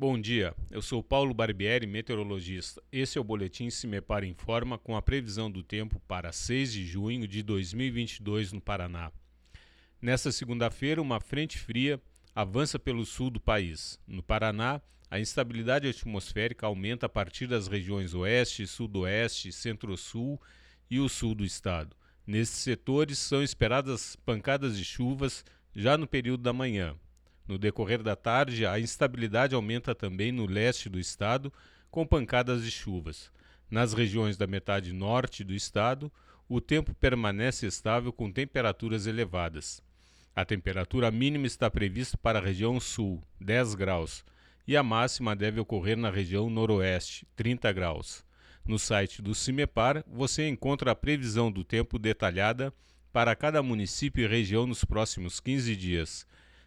Bom dia, eu sou Paulo Barbieri, meteorologista. Esse é o Boletim Se Me Para Informa com a previsão do tempo para 6 de junho de 2022 no Paraná. Nesta segunda-feira, uma frente fria avança pelo sul do país. No Paraná, a instabilidade atmosférica aumenta a partir das regiões oeste, sudoeste, centro-sul e o sul do estado. Nesses setores são esperadas pancadas de chuvas já no período da manhã, no decorrer da tarde, a instabilidade aumenta também no leste do estado, com pancadas de chuvas. Nas regiões da metade norte do estado, o tempo permanece estável com temperaturas elevadas. A temperatura mínima está prevista para a região sul, 10 graus, e a máxima deve ocorrer na região noroeste, 30 graus. No site do CIMEPAR, você encontra a previsão do tempo detalhada para cada município e região nos próximos 15 dias